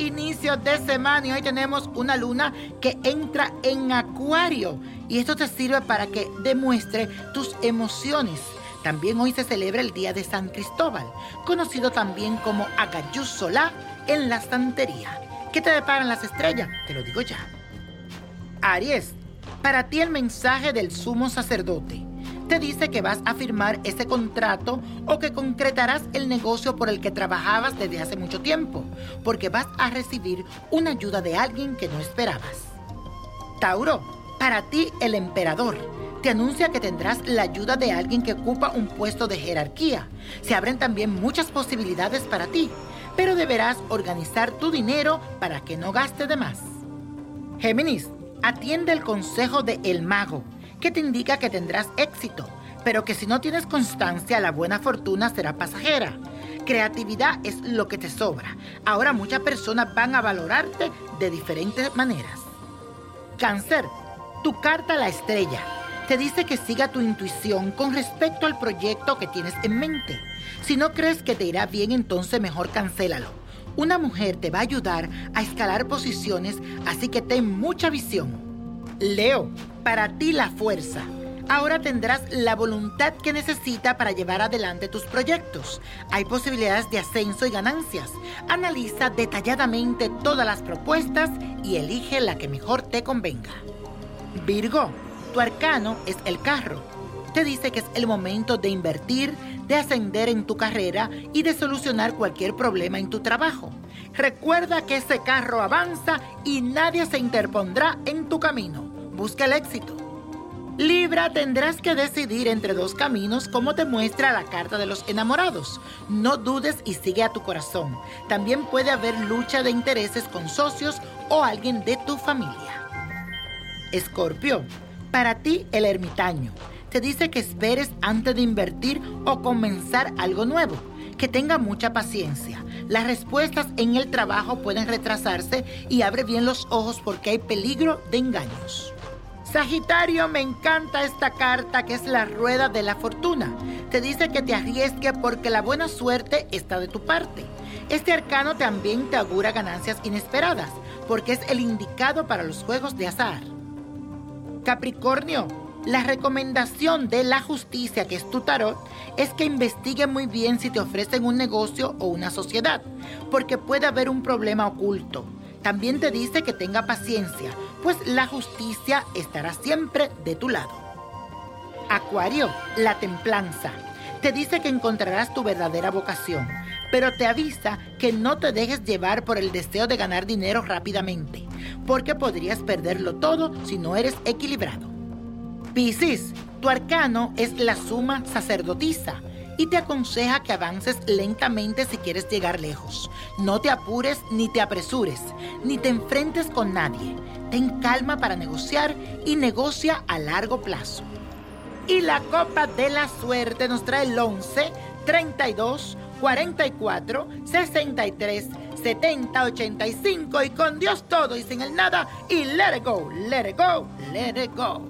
inicio de semana y hoy tenemos una luna que entra en acuario y esto te sirve para que demuestre tus emociones. También hoy se celebra el Día de San Cristóbal, conocido también como Agayú en la santería. ¿Qué te deparan las estrellas? Te lo digo ya. Aries, para ti el mensaje del sumo sacerdote te dice que vas a firmar ese contrato o que concretarás el negocio por el que trabajabas desde hace mucho tiempo, porque vas a recibir una ayuda de alguien que no esperabas. Tauro, para ti el emperador te anuncia que tendrás la ayuda de alguien que ocupa un puesto de jerarquía. Se abren también muchas posibilidades para ti, pero deberás organizar tu dinero para que no gaste de más. Géminis, atiende el consejo de El Mago que te indica que tendrás éxito, pero que si no tienes constancia, la buena fortuna será pasajera. Creatividad es lo que te sobra. Ahora muchas personas van a valorarte de diferentes maneras. Cáncer, tu carta a la estrella te dice que siga tu intuición con respecto al proyecto que tienes en mente. Si no crees que te irá bien, entonces mejor cancélalo. Una mujer te va a ayudar a escalar posiciones, así que ten mucha visión. Leo, para ti la fuerza. Ahora tendrás la voluntad que necesita para llevar adelante tus proyectos. Hay posibilidades de ascenso y ganancias. Analiza detalladamente todas las propuestas y elige la que mejor te convenga. Virgo, tu arcano es el carro. Te dice que es el momento de invertir, de ascender en tu carrera y de solucionar cualquier problema en tu trabajo. Recuerda que ese carro avanza y nadie se interpondrá en tu camino busca el éxito. Libra, tendrás que decidir entre dos caminos como te muestra la carta de los enamorados. No dudes y sigue a tu corazón. También puede haber lucha de intereses con socios o alguien de tu familia. Escorpio, para ti el ermitaño. Te dice que esperes antes de invertir o comenzar algo nuevo. Que tenga mucha paciencia. Las respuestas en el trabajo pueden retrasarse y abre bien los ojos porque hay peligro de engaños. Sagitario, me encanta esta carta que es la rueda de la fortuna. Te dice que te arriesgue porque la buena suerte está de tu parte. Este arcano también te augura ganancias inesperadas porque es el indicado para los juegos de azar. Capricornio, la recomendación de la justicia, que es tu tarot, es que investigue muy bien si te ofrecen un negocio o una sociedad, porque puede haber un problema oculto. También te dice que tenga paciencia, pues la justicia estará siempre de tu lado. Acuario, la templanza. Te dice que encontrarás tu verdadera vocación, pero te avisa que no te dejes llevar por el deseo de ganar dinero rápidamente, porque podrías perderlo todo si no eres equilibrado. Piscis, tu arcano es la suma sacerdotisa y te aconseja que avances lentamente si quieres llegar lejos. No te apures ni te apresures, ni te enfrentes con nadie. Ten calma para negociar y negocia a largo plazo. Y la copa de la suerte nos trae el 11, 32, 44, 63, 70, 85 y con Dios todo y sin el nada y let it go, let it go, let it go.